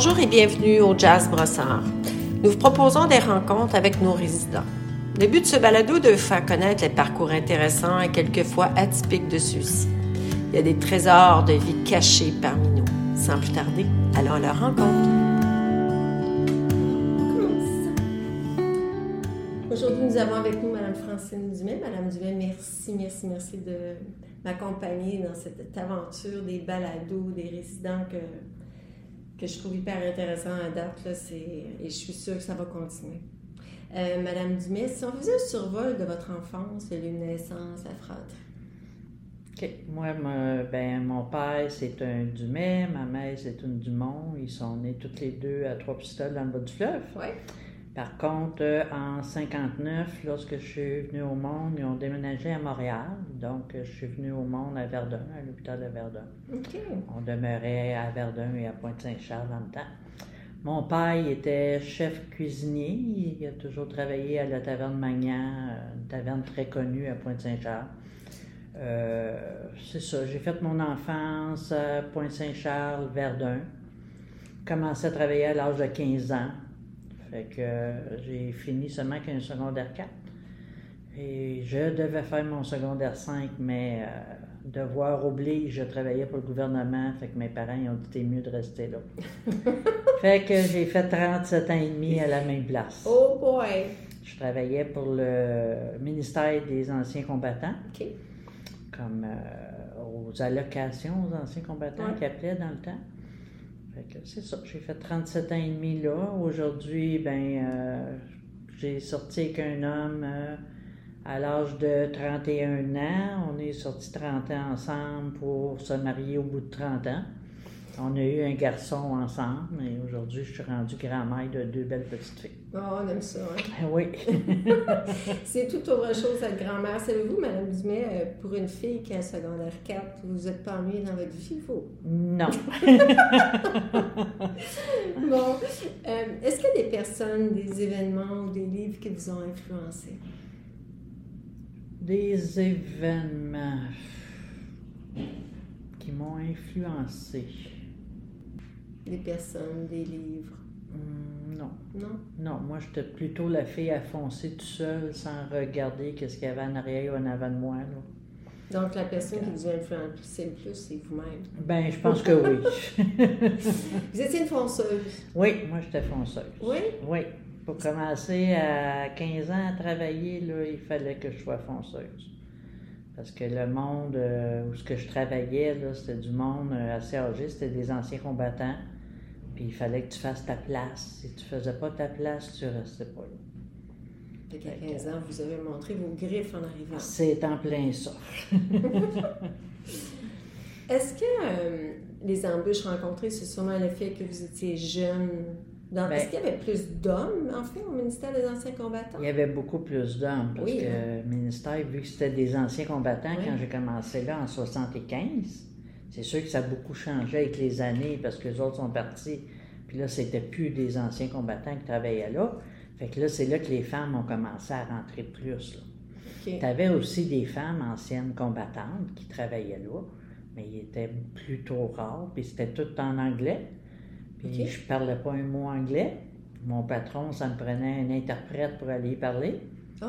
Bonjour et bienvenue au Jazz Brossard. Nous vous proposons des rencontres avec nos résidents. Le but de ce balado est de faire connaître les parcours intéressants et quelquefois atypiques de ceux-ci. Il y a des trésors de vie cachés parmi nous. Sans plus tarder, allons à leur rencontre. Aujourd'hui, nous avons avec nous Mme Francine Dumais. Mme Dumais, merci, merci, merci de m'accompagner dans cette aventure des balados, des résidents que, que je trouve hyper intéressant à date. Là, et je suis sûre que ça va continuer. Euh, Madame Dumais, si on faisait un survol de votre enfance, de naissance, la fratrie. OK. Moi, ben, mon père, c'est un Dumais, ma mère, c'est une Dumont. Ils sont nés toutes les deux à Trois-Pistoles dans le bas du fleuve. Oui. Par contre, euh, en 59, lorsque je suis venue au monde, ils ont déménagé à Montréal. Donc, je suis venue au monde à Verdun, à l'hôpital de Verdun. On demeurait à Verdun et à Pointe-Saint-Charles dans le temps. Mon père il était chef cuisinier. Il a toujours travaillé à la Taverne Magnan, une taverne très connue à Pointe-Saint-Charles. Euh, c'est ça, j'ai fait mon enfance à Pointe-Saint-Charles, Verdun. Commencé à travailler à l'âge de 15 ans. Fait que j'ai fini seulement qu'un secondaire 4. Et je devais faire mon secondaire 5, mais euh, devoir oblige, je travaillais pour le gouvernement, fait que mes parents ils ont dit t'es mieux de rester là. fait que j'ai fait 37 ans et demi à la même place. Oh boy! Je travaillais pour le ministère des anciens combattants, OK. comme euh, aux allocations aux anciens combattants Ouais. qui appelaient dans le temps. C'est ça, j'ai fait 37 ans et demi là. Aujourd'hui, ben, euh, j'ai sorti avec un homme euh, à l'âge de 31 ans. On est sortis 30 ans ensemble pour se marier au bout de 30 ans. On a eu un garçon ensemble et aujourd'hui, je suis rendue grand-mère de deux belles petites filles. Oh, on aime ça. hein? Ah Oui. C'est tout autre chose à grand-mère. Savez-vous, Madame Dumais, euh, pour une fille qui a un secondaire 4, vous n'êtes pas ennuyée dans votre vie, vous? non. Bon. Euh, Est-ce qu'il y a des personnes, des événements ou des livres qui vous ont influencé? Des événements qui m'ont influencé. Des personnes, des livres? Hum, non. Non? Non, moi, j'étais plutôt la fille à foncer tout seul sans regarder qu'est-ce qu'il y avait en arrière ou en avant de moi. là. Donc, la personne qui vous a influencé le plus, c'est vous-même. Ben, je pense que oui. Vous étiez une fonceuse. oui, moi, j'étais fonceuse. Oui? Oui. Pour commencer à 15 ans à travailler, là, il fallait que je sois fonceuse. Parce que le monde euh, où ce que je travaillais, c'était du monde euh, assez âgé, c'était des anciens combattants. Puis il fallait que tu fasses ta place. Si tu faisais pas ta place, tu restais pas là. Fait qu'à 15 ans, vous avez montré vos griffes en arrivant. C'est en plein ça. Est-ce que euh, les embûches rencontrées, c'est sûrement le fait que vous étiez jeune? Dans... Ben- Est-ce qu'il y avait plus d'hommes, en fait, au ministère des Anciens combattants? Il y avait beaucoup plus d'hommes parce Oui, que hein. le ministère, vu que c'était des anciens combattants, Oui. quand j'ai commencé là en 75, c'est sûr que ça a beaucoup changé avec les années parce que les autres sont partis. Puis là, c'était plus des anciens combattants qui travaillaient là. Fait que là, c'est là que les femmes ont commencé à rentrer plus. Là. OK. Tu avais aussi des femmes anciennes combattantes qui travaillaient là, mais ils étaient plutôt rares, puis c'était tout en anglais. Puis je parlais pas un mot anglais. Mon patron, ça me prenait un interprète pour aller y parler. Oh.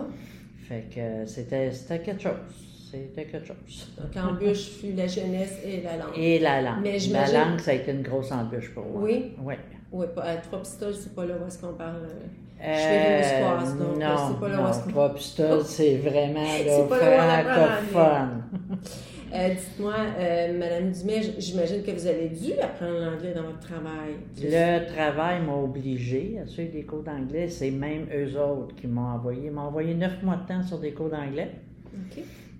Fait que c'était, c'était quelque chose. C'était quelque chose. Donc, embûche fut la jeunesse et la langue. Et la langue. Mais la langue, ça a été une grosse embûche pour moi. Oui? Oui. Oui, pas, à trois pistoles, c'est pas là où est-ce qu'on parle. euh, Euh, Je fais l'histoire, donc, non, c'est pas là où non, est-ce qu'on- trois pistoles, c'est vraiment là, francophone. Euh, Dites-moi, euh, Madame Dumais, j'imagine que vous avez dû apprendre l'anglais dans votre travail. Le travail m'a obligé à suivre des cours d'anglais. C'est même eux autres qui m'ont envoyé. Ils m'ont envoyé neuf mois de temps sur des cours d'anglais.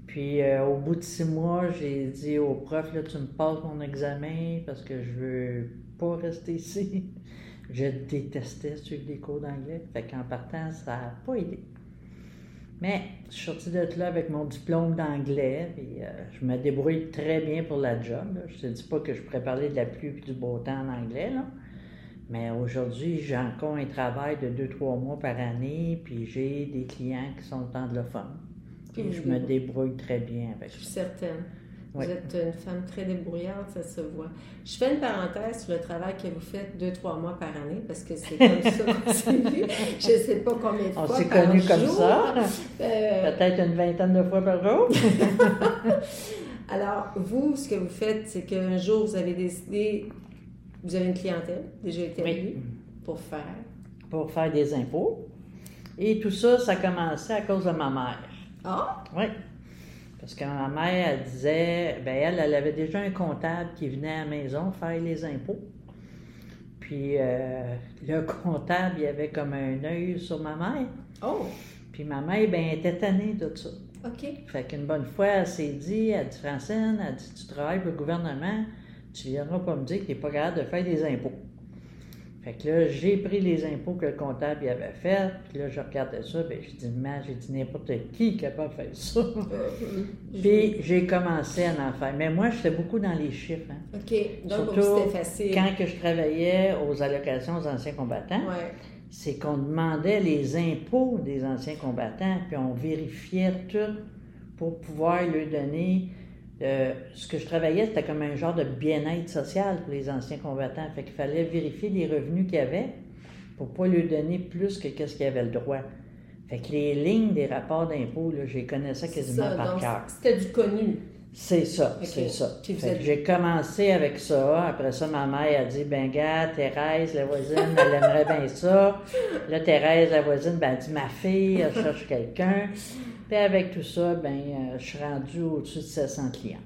Puis euh, au bout de six mois, j'ai dit au prof, là, tu me passes mon examen parce que je veux pas rester ici. Je détestais suivre des cours d'anglais. Fait qu'en partant, ça n'a pas aidé. Mais je suis sortie de là avec mon diplôme d'anglais, puis euh, je me débrouille très bien pour la job. Je te dis pas que je pourrais parler de la pluie et du beau temps en anglais, là. Mais aujourd'hui, j'ai encore un travail de deux, trois mois par année, puis j'ai des clients qui sont anglophones. Puis je me débrouille très bien avec Je ça. suis certaine. Vous êtes une femme très débrouillarde, ça se voit. Je fais une parenthèse sur le travail que vous faites deux, trois mois par année, parce que c'est comme ça qu'on s'est vu. Je ne sais pas combien de On fois s'est par connus jour. comme ça. Euh, Peut-être une vingtaine de fois par jour. alors, vous, ce que vous faites, c'est qu'un jour, vous avez décidé, vous avez une clientèle déjà établie Oui. pour faire. Pour faire des impôts. Et tout ça, ça a commencé à cause de ma mère. Ah! Oui. Parce que ma mère, elle disait, ben elle, elle avait déjà un comptable qui venait à la maison faire les impôts. Puis euh, le comptable, il avait comme un œil sur ma mère. Oh! Puis ma mère, ben, elle était tannée de ça. OK. Fait qu'une bonne fois, elle s'est dit, elle dit, Francine, elle dit, tu travailles pour le gouvernement, tu viendras pas me dire que tu n'es pas capable de faire des impôts. Fait que là, j'ai pris les impôts que le comptable y avait fait, puis là, je regardais ça, ben j'ai dit, mais j'ai dit, n'importe qui est capable de faire ça. Euh, Puis j'ai commencé à en faire. Mais moi, j'étais beaucoup dans les chiffres. hein. OK. Donc, c'était facile. Quand que je travaillais aux allocations aux anciens combattants, Ouais. c'est qu'on demandait les impôts des anciens combattants, puis on vérifiait tout pour pouvoir leur donner. Euh, ce que je travaillais, c'était comme un genre de bien-être social pour les anciens combattants. Fait qu'il fallait vérifier les revenus qu'ils avaient pour pas leur donner plus que qu'est-ce qu'ils avaient le droit. Fait que les lignes des rapports d'impôts, là, je les connaissais quasiment Ça, par cœur. C'était du connu. C'est ça, c'est ça. Êtes- J'ai commencé avec ça. Après ça, ma mère a dit Ben, gars, Thérèse, la voisine, elle aimerait bien ça. Là, Thérèse, la voisine, ben, elle dit Ma fille, elle cherche quelqu'un. Puis avec tout ça, ben, euh, je suis rendue au-dessus de 700 clients.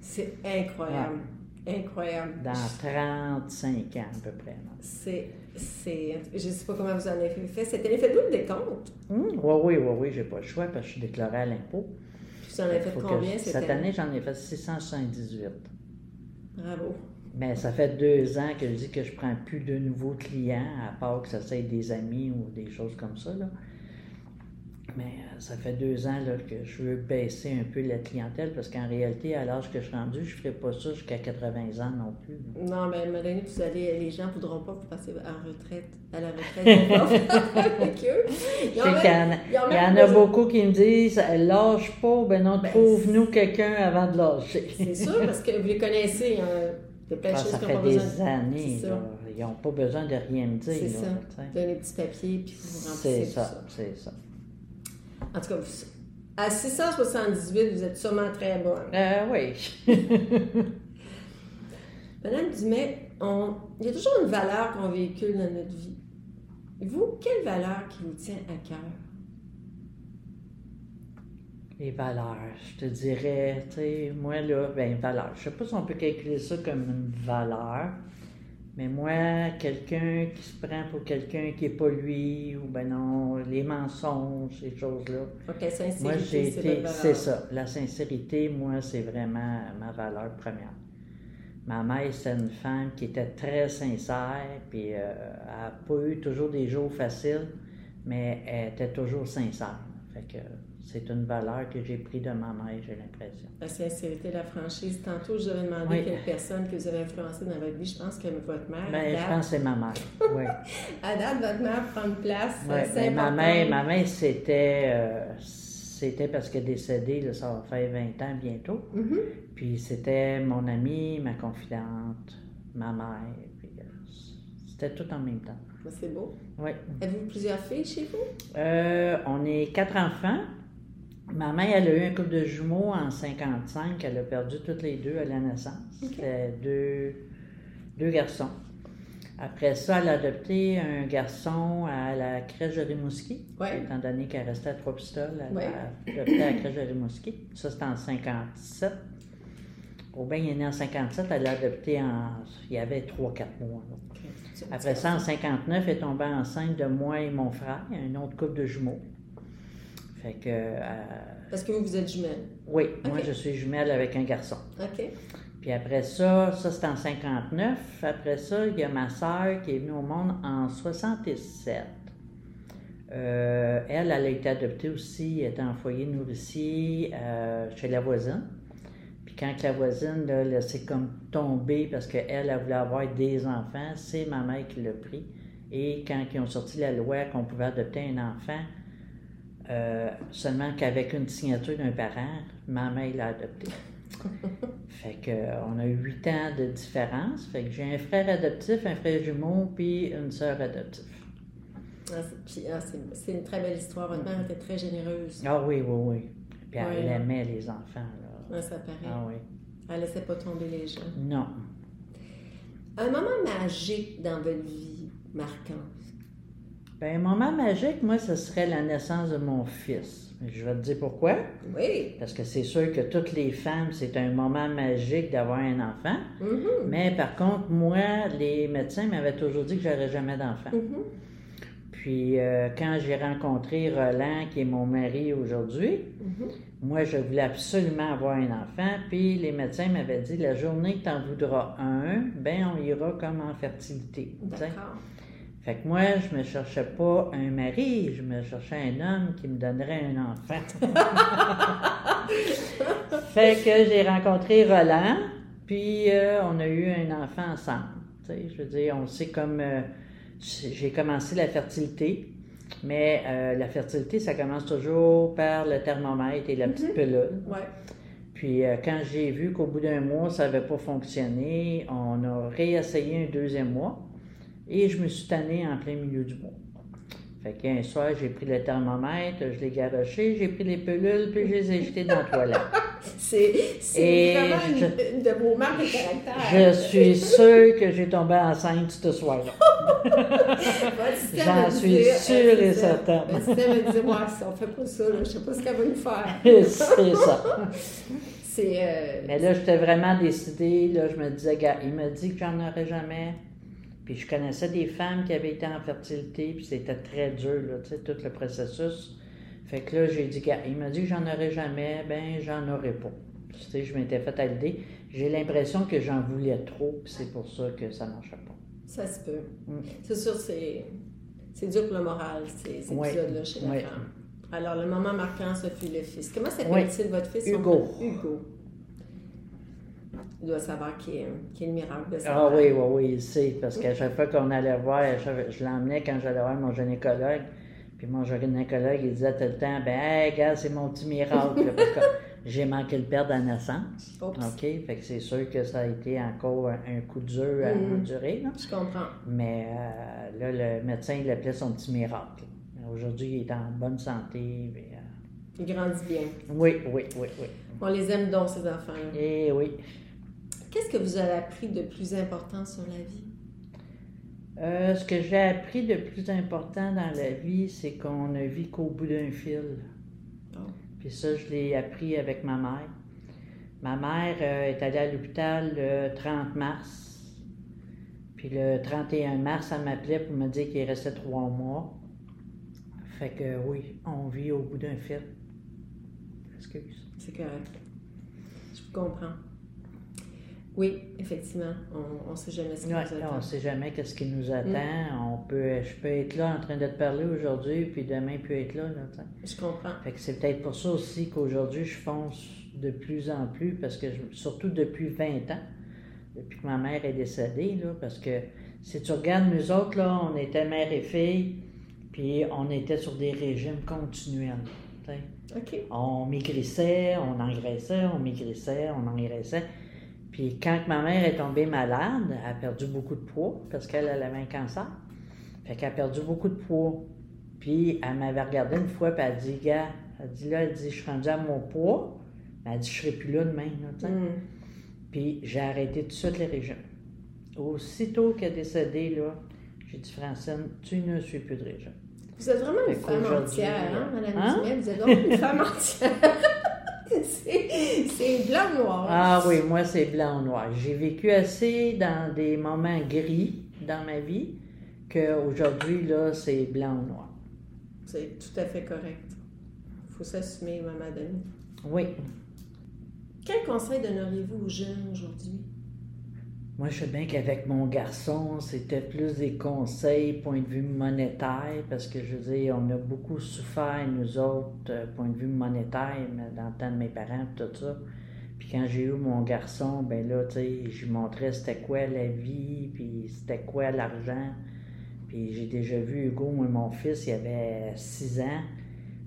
C'est incroyable. Incroyable. Dans 35 ans, à peu près. C'est. c'est je sais pas comment vous en avez fait. C'était l'effet double des comptes. Hum, oui, oui, oui, oui, j'ai pas le choix parce que je suis déclarée à l'impôt. Vous en avez fait combien je- cette, Cette année, j'en ai fait 678. Bravo. Mais ça fait deux ans que je dis que je prends plus de nouveaux clients, à part que ça soit des amis ou des choses comme ça. Là. Mais euh, ça fait deux ans là, que je veux baisser un peu la clientèle parce qu'en réalité, à l'âge que je suis rendu, je ne ferai pas ça jusqu'à 80 ans non plus. là. Non, mais à un moment donné, vous allez, les gens ne voudront pas vous passer en retraite, à la retraite. Avec eux. Même- qu'il y en il y même en a beaucoup qui me disent lâche pas, ben non, Ben, trouve-nous quelqu'un avant de lâcher. C'est sûr, parce que vous les connaissez. hein. Il y a plein de Ah, choses ça fait des besoin années. Ça. là. Ils n'ont pas besoin de rien me dire. C'est là, ça. de donner des petits papiers, puis vous remplissez C'est ça. c'est ça. En tout cas, vous- à 678, vous êtes sûrement très bonne. Euh, oui. Madame Dumais, on... il y a toujours une valeur qu'on véhicule dans notre vie. Vous, quelle valeur qui vous tient à cœur? Les valeurs, je te dirais, tu sais, moi là, ben valeurs, je sais pas si on peut calculer ça comme une valeur, mais moi, quelqu'un qui se prend pour quelqu'un qui est pas lui, ou ben non, les mensonges, ces choses-là. Ok, sincérité, Moi, j'ai c'est été, c'est ça, la sincérité, moi, c'est vraiment ma valeur première. Ma mère, c'est une femme qui était très sincère, puis euh, elle n'a pas eu toujours des jours faciles, mais elle était toujours sincère. Fait que c'est une valeur que j'ai pris de ma mère, j'ai l'impression. La sincérité, la franchise. Tantôt, je vous avais demandé Oui. quelle personne que vous avez influencé dans votre vie. Je pense que votre mère, Ben, à je pense que c'est ma mère. Oui. à date, votre mère prend une place. Ouais, c'est ben, ma mère, ma mère c'était, euh, c'était parce qu'elle est décédée, là, ça va faire 20 ans bientôt. Mhm. Puis c'était mon amie, ma confidente, ma mère. Euh, c'était tout en même temps. Ben, C'est beau. Oui. Avez-vous plusieurs filles chez vous? Euh, on est quatre enfants. Ma mère, elle a eu un couple de jumeaux en 55. Elle a perdu toutes les deux à la naissance. C'était deux, deux garçons. Après ça, elle a adopté un garçon à la crèche de Rimouski. Ouais. Étant donné qu'elle restait à Trois-Pistoles, elle Ouais. a adopté à la crèche de Rimouski. Ça, c'était en 57. Aubin il est né en 57. Elle l'a adopté en... Il y avait 3-4 mois. Après ça, en 59, elle est tombée enceinte de moi et mon frère, un autre couple de jumeaux. Fait que, euh, Parce que vous, vous êtes jumelles. oui, moi je suis jumelle avec un garçon. OK. Puis après ça, ça c'est en 59. Après ça, il y a ma sœur qui est venue au monde en 67. Euh, elle, elle a été adoptée aussi, elle était en foyer nourricier euh, chez la voisine. Puis quand la voisine l'a laissé comme tomber parce qu'elle, elle voulait avoir des enfants, c'est ma mère qui l'a pris. Et quand ils ont sorti la loi qu'on pouvait adopter un enfant, euh, seulement qu'avec une signature d'un parent, ma mère l'a adopté. fait que on a eu huit ans de différence. Fait que j'ai un frère adoptif, un frère jumeau, puis une sœur adoptive. Ah, c'est, ah, une très belle histoire. Votre mère était très généreuse. Ah oui, oui, oui. Puis elle Ouais. aimait les enfants, là. Ouais, ça paraît. Ah oui. Elle laissait pas tomber les gens. Non. Un moment magique dans votre vie, marquant. Ben, un moment magique, moi, ce serait la naissance de mon fils. Je vais te dire pourquoi. Oui. Parce que c'est sûr que toutes les femmes, c'est un moment magique d'avoir un enfant. Mhm. Mais par contre, moi, les médecins m'avaient toujours dit que j'aurais jamais d'enfant. Mhm. Puis euh, quand j'ai rencontré Roland, qui est mon mari aujourd'hui, Mhm. moi, je voulais absolument avoir un enfant. Puis les médecins m'avaient dit, la journée que tu en voudras un, ben on ira comme en fertilité. D'accord. Fait que moi, je me cherchais pas un mari, je me cherchais un homme qui me donnerait un enfant. fait que j'ai rencontré Roland, puis euh, on a eu un enfant ensemble. Je veux dire, on sait comme euh, j'ai commencé la fertilité, mais euh, la fertilité, ça commence toujours par le thermomètre et la petite. Ouais. Puis quand j'ai vu qu'au bout d'un mois, ça n'avait pas fonctionné, on a réessayé un deuxième mois et je me suis tannée en plein milieu du mois. Fait qu'un soir, j'ai pris le thermomètre, je l'ai garoché, j'ai pris les pilules, puis je les ai jetées dans la toilette. C'est, vraiment une, je- une de vos marques de caractère. Je suis sûre que j'ai tombé enceinte ce soir-là. J'en suis sûre et certaine. Le système va dire, ouais, si on fait pas ça, là, je sais pas ce qu'elle va nous faire. C'est ça. Euh, Mais là, j'étais vraiment décidée. Là, je me disais, gars, il m'a dit que j'en aurais jamais. Puis je connaissais des femmes qui avaient été en fertilité, puis c'était très dur, là, tu sais, tout le processus. Fait que là, j'ai dit, il m'a dit que j'en aurais jamais, ben, j'en aurais pas. Tu sais, je m'étais fait à l'idée. J'ai l'impression que j'en voulais trop, puis c'est pour ça que ça marchait pas. Ça se peut. Mm. C'est sûr, c'est, c'est dur pour le moral, ces, ces Oui. épisodes-là chez la Oui. femme. Alors, le moment marquant, ce fut le fils. Comment s'appelle-t-il, votre fils? Hugo. Hugo. Il doit savoir qui est, qui est le miracle de sa Ah mère. oui, oui, oui, il sait, parce qu'à chaque fois qu'on allait voir, je, je l'emmenais quand j'allais voir mon gynécologue, puis mon gynécologue, il disait tout le temps, ben, hey, gars, c'est mon petit miracle, là, parce que j'ai manqué le père de la naissance. Oups. OK? Fait que c'est sûr que ça a été encore un, coup dur à Mhm. endurer, là. Je comprends. Mais euh, là, le médecin, il l'appelait son petit miracle. Aujourd'hui, il est en bonne santé. euh, Il grandit bien. oui, oui, oui, oui. On les aime donc, ces enfants-là. Et oui. Qu'est-ce que vous avez appris de plus important sur la vie? Euh, ce que j'ai appris de plus important dans la vie, c'est qu'on ne vit qu'au bout d'un fil. Oh. Puis ça, je l'ai appris avec ma mère. Ma mère euh, est allée à l'hôpital le 30 mars. Puis le 31 mars, elle m'appelait pour me dire qu'il restait trois mois. Fait que oui, on vit au bout d'un fil. Excuse. C'est correct. Je vous comprends. Oui, effectivement, on ne sait jamais ce qui Ouais, nous attend. on ne sait jamais qu'est-ce qui nous attend. On peut, je peux être là en train de te parler aujourd'hui, puis demain, peut être là. Je comprends. Fait que c'est peut-être pour ça aussi qu'aujourd'hui, je fonce de plus en plus, parce que je- surtout depuis 20 ans, depuis que ma mère est décédée, là, parce que si tu regardes nous autres, là, on était mère et fille, puis on était sur des régimes continuels. On maigrissait, on engraissait, on maigrissait, on engraissait. Puis quand ma mère est tombée malade, elle a perdu beaucoup de poids parce qu'elle elle avait un cancer. Fait qu'elle a perdu beaucoup de poids. Puis elle m'avait regardé une fois, puis elle a dit, gars, elle dit là, elle dit, je suis rendue à mon poids. Mais elle dit, je serai plus là demain. Là. Mm. Puis j'ai arrêté tout de suite les régimes. Aussitôt qu'elle est décédée, là, j'ai dit, Francine, tu ne suis plus de régime. Vous êtes vraiment une femme entière, hein, Madame hein? Dumais? Vous êtes vraiment une femme entière. c'est blanc ou noir. Ah oui, moi c'est blanc ou noir. J'ai vécu assez dans des moments gris dans ma vie qu'aujourd'hui, là, c'est blanc ou noir. C'est tout à fait correct. Il faut s'assumer, Maman Denis. Oui. Quel conseil donneriez-vous aux jeunes aujourd'hui? Moi, je sais bien qu'avec mon garçon, c'était plus des conseils point de vue monétaire, parce que je veux dire, on a beaucoup souffert, nous autres, euh, point de vue monétaire, mais dans le temps de mes parents, tout ça. Puis quand j'ai eu mon garçon, ben là, tu sais, je lui montrais c'était quoi la vie, puis c'était quoi l'argent. Puis j'ai déjà vu Hugo, moi, mon fils, il avait 6 ans.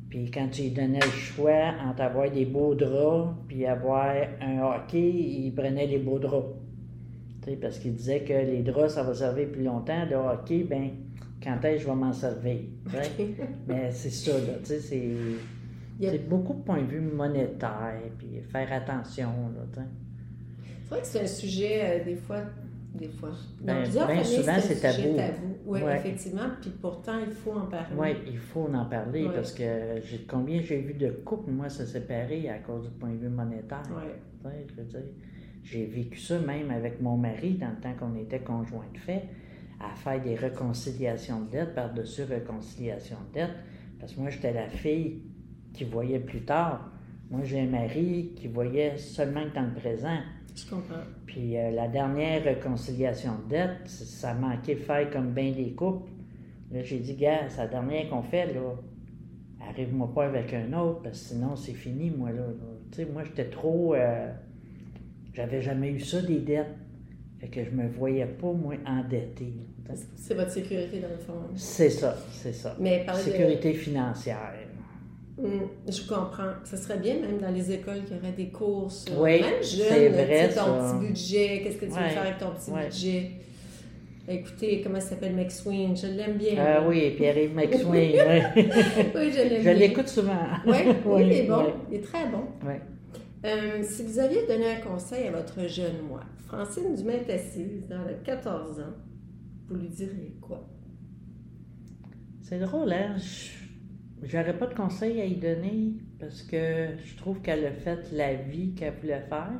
Puis Puis quand tu lui donnais le choix entre avoir des beaux draps puis avoir un hockey, il prenait les beaux draps. Parce qu'il disait que les draps, ça va servir plus longtemps. Le hockey, ben quand est-ce que je vais m'en servir? Mais c'est ça, là. Tu sais, c'est. C'est beaucoup de points de vue monétaires, puis faire attention, là. C'est vrai que c'est un sujet, euh, des fois, des fois. Dans Ben, plusieurs ben souvent, c'est tabou. tabou. Oui, Ouais. effectivement. Puis pourtant, il faut en parler. Oui, il faut en parler Ouais. parce que j'ai combien j'ai vu de couples, moi, se séparer à cause du point de vue monétaire. Sais, je veux dire, j'ai vécu ça même avec mon mari dans le temps qu'on était conjoints de fait, à faire des réconciliations de dettes par-dessus réconciliation de dettes. Parce que moi, j'étais la fille qui voyait plus tard. Moi, j'ai un mari qui voyait seulement que dans le présent. Je comprends. Puis euh, la dernière réconciliation de dette, c- ça manquait de faire comme bien des couples. Là, j'ai dit, gars, c'est la dernière qu'on fait, là. Arrive-moi pas avec un autre, parce que sinon, c'est fini, moi, là. là. Tu sais, moi, j'étais trop. euh, J'avais jamais eu ça, des dettes. Fait que je me voyais pas, moi, endetté. tu sais. C'est votre sécurité, dans le fond. C'est ça, c'est ça. Mais de- Sécurité financière. Hum, je comprends. Ce serait bien, même dans les écoles, qu'il y aurait des cours sur Oui, même jeune, vrai, ton ça. petit budget, qu'est-ce que tu veux Ouais, faire avec ton petit ouais. budget? Écoutez, comment ça s'appelle McSween? Je l'aime bien. Ah oui, Pierre-Yves McSween, oui. oui, je l'aime Je bien. l'écoute souvent. Oui, Oui, il est bon. Il est très bon. Oui. Euh, si vous aviez donné un conseil à votre jeune moi, Francine Dumain est assise dans le 14 ans, vous lui diriez quoi? C'est drôle, hein? Je- J'aurais pas de conseils à y donner parce que je trouve qu'elle a fait la vie qu'elle voulait faire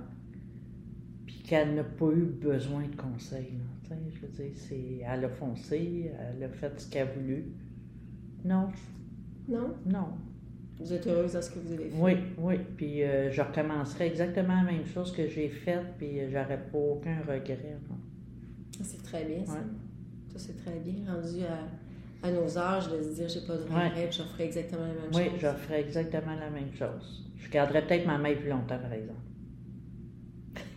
puis qu'elle n'a pas eu besoin de conseils. là. Je veux dire, c'est, elle a foncé, elle a fait ce qu'elle a voulu. Non, Non? non. Vous êtes heureuse dans ce que vous avez fait? Oui, oui. Puis euh, je recommencerai exactement la même chose que j'ai faite puis euh, j'aurais pas aucun regret. C'est très bien, ça. Ouais. Ça, c'est très bien. Rendu à, à nos âges, de se dire, j'ai pas de Ouais. regret, puis je ferai exactement la même Oui, chose. je ferais exactement la même chose. Je garderais peut-être ma main plus longtemps, par exemple.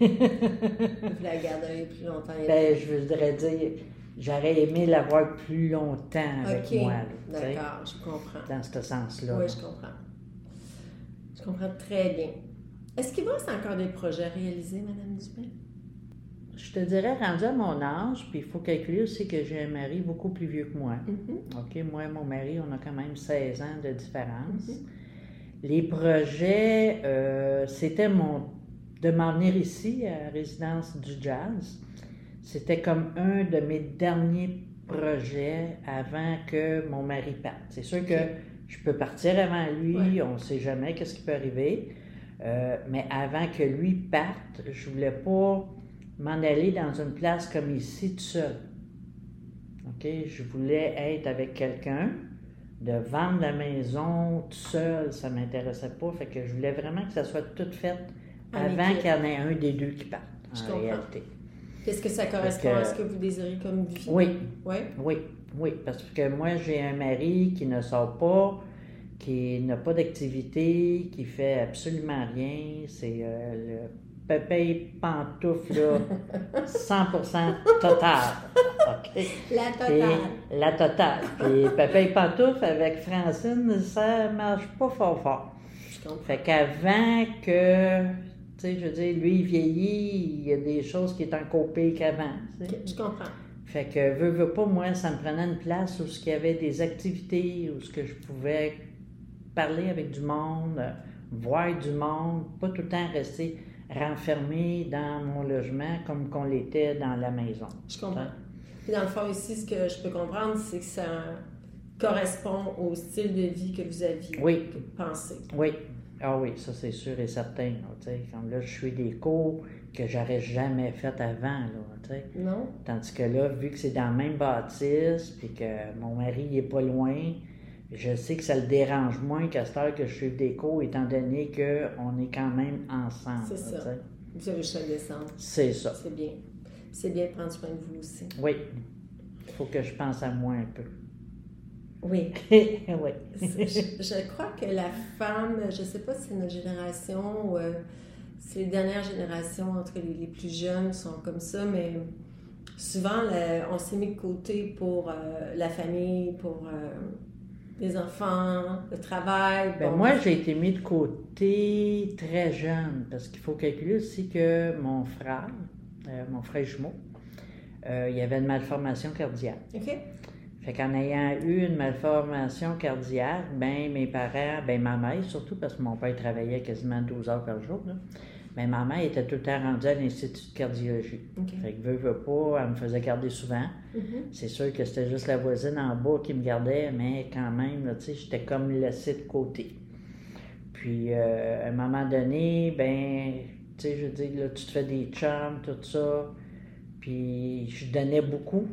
Vous la garderiez plus longtemps. Ben, je voudrais dire, j'aurais aimé l'avoir plus longtemps avec moi, D'accord, je comprends. dans ce sens-là. Oui, je comprends. Je comprends très bien. Est-ce qu'il reste encore des projets à réaliser, Madame Dupin? Je te dirais, rendu à mon âge, puis il faut calculer aussi que j'ai un mari beaucoup plus vieux que moi. Mhm. OK, moi et mon mari, on a quand même 16 ans de différence. Mhm. Les projets, euh, c'était mon de m'en venir ici à Résidence du Jazz. C'était comme un de mes derniers projets avant que mon mari parte. C'est sûr que je peux partir avant lui, Ouais. on ne sait jamais qu'est-ce qui peut arriver. Euh, mais avant que lui parte, je voulais pas m'en aller dans une place comme ici tout seul. OK? Je voulais être avec quelqu'un, de vendre la maison tout seul, ça m'intéressait pas. Fait que je voulais vraiment que ça soit tout fait avant qu'il y en ait un des deux qui parte, Je en comprends. Réalité. Est-ce que ça correspond que- à ce que vous désirez comme vie? Oui, Oui? oui, oui. Parce que moi, j'ai un mari qui ne sort pas, qui n'a pas d'activité, qui fait absolument rien. C'est euh, le pépé pantoufle, là, 100% total. La totale. la totale. Puis Pépé Pantoufle avec Francine, ça marche pas fort fort. Je comprends. Fait qu'avant que, tu sais, je veux dire, lui, il vieillit, il y a des choses qui est encore pires qu'avant. tu sais. Je comprends. Fait que, veux, veux pas, moi, ça me prenait une place où il y avait des activités, où ce que je pouvais parler avec du monde, voir du monde, pas tout le temps rester renfermé dans mon logement comme qu'on l'était dans la maison. Je comprends. Puis dans le fond, ici, ce que je peux comprendre, c'est que ça correspond au style de vie que vous aviez Oui. pensé. Oui, ah oui, ça c'est sûr et certain. là. Comme là, je suis des cours que j'aurais jamais fait avant. Là. Non? Tandis que là, vu que c'est dans la même bâtisse, puis que mon mari il est pas loin, je sais que ça le dérange moins qu'à cette heure que je suive des cours, étant donné qu'on est quand même ensemble. C'est ça. Vous avez le choix de descendre. C'est ça. C'est bien. C'est bien de prendre soin de vous aussi. Oui. Il faut que je pense à moi un peu. Oui. oui. je, je crois que la femme, je ne sais pas si c'est notre génération ou euh, si les dernières générations, entre les, les plus jeunes, sont comme ça, mais souvent, la- on s'est mis de côté pour euh, la famille, pour, euh, Les enfants, le travail. Ben, moi, j'ai été mis de côté très jeune parce qu'il faut calculer aussi que mon frère, mon frère jumeau, il avait une malformation cardiaque. OK. Fait qu'en ayant eu une malformation cardiaque, ben mes parents, ben ma mère surtout, parce que mon père travaillait quasiment 12 heures par jour, là, ben ma mère était tout le temps rendue à l'Institut de cardiologie. OK. Fait que veut, veut pas, elle me faisait garder souvent. Mhm. C'est sûr que c'était juste la voisine en bas qui me gardait, mais quand même, tu sais, j'étais comme laissé de côté. Puis, euh, à un moment donné, ben, tu sais, je veux dire, là, tu te fais des chums, tout ça. Puis, je donnais beaucoup.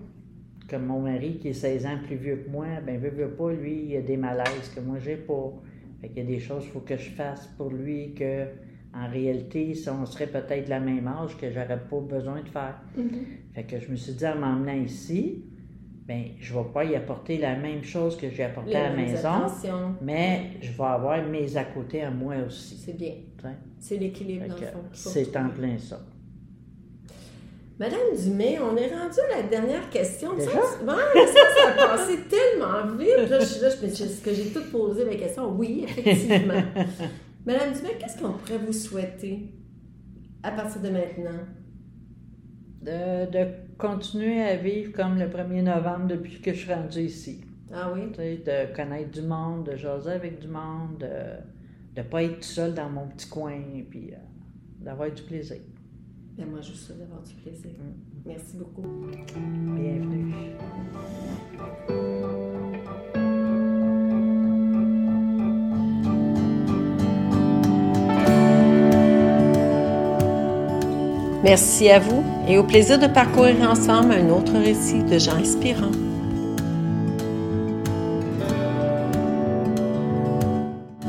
Comme mon mari, qui est 16 ans plus vieux que moi, ben, veut, veut pas, lui, il a des malaises que moi, j'ai pas. Fait qu'il y a des choses qu'il faut que je fasse pour lui que, en réalité, si on serait peut-être la même âge, que j'aurais pas besoin de faire. Mhm. Fait que je me suis dit en m'emmenant ici, ben je vais pas y apporter la même chose que j'ai apporté à la maison, attentions. mais je vais avoir mes à côté à moi aussi. C'est bien. C'est l'équilibre, dans le fond. C'est en plein ça. Madame Dumais, on est rendu à la dernière question. Déjà? Ça, ouais, ça, ça a passé tellement vite. Là, je suis là, je me dis, est-ce que j'ai tout posé mes questions? Oui, effectivement. Madame Dumais, qu'est-ce qu'on pourrait vous souhaiter à partir de maintenant? De, de continuer à vivre comme le 1er novembre depuis que je suis rendue ici. Ah oui? Tu sais, de connaître du monde, de jaser avec du monde, de ne pas être tout seul dans mon petit coin, puis euh, d'avoir du plaisir. Ben moi, je vous souhaite d'avoir du plaisir. Mm. Merci beaucoup. Bienvenue. Merci à vous et au plaisir de parcourir ensemble un autre récit de gens inspirants.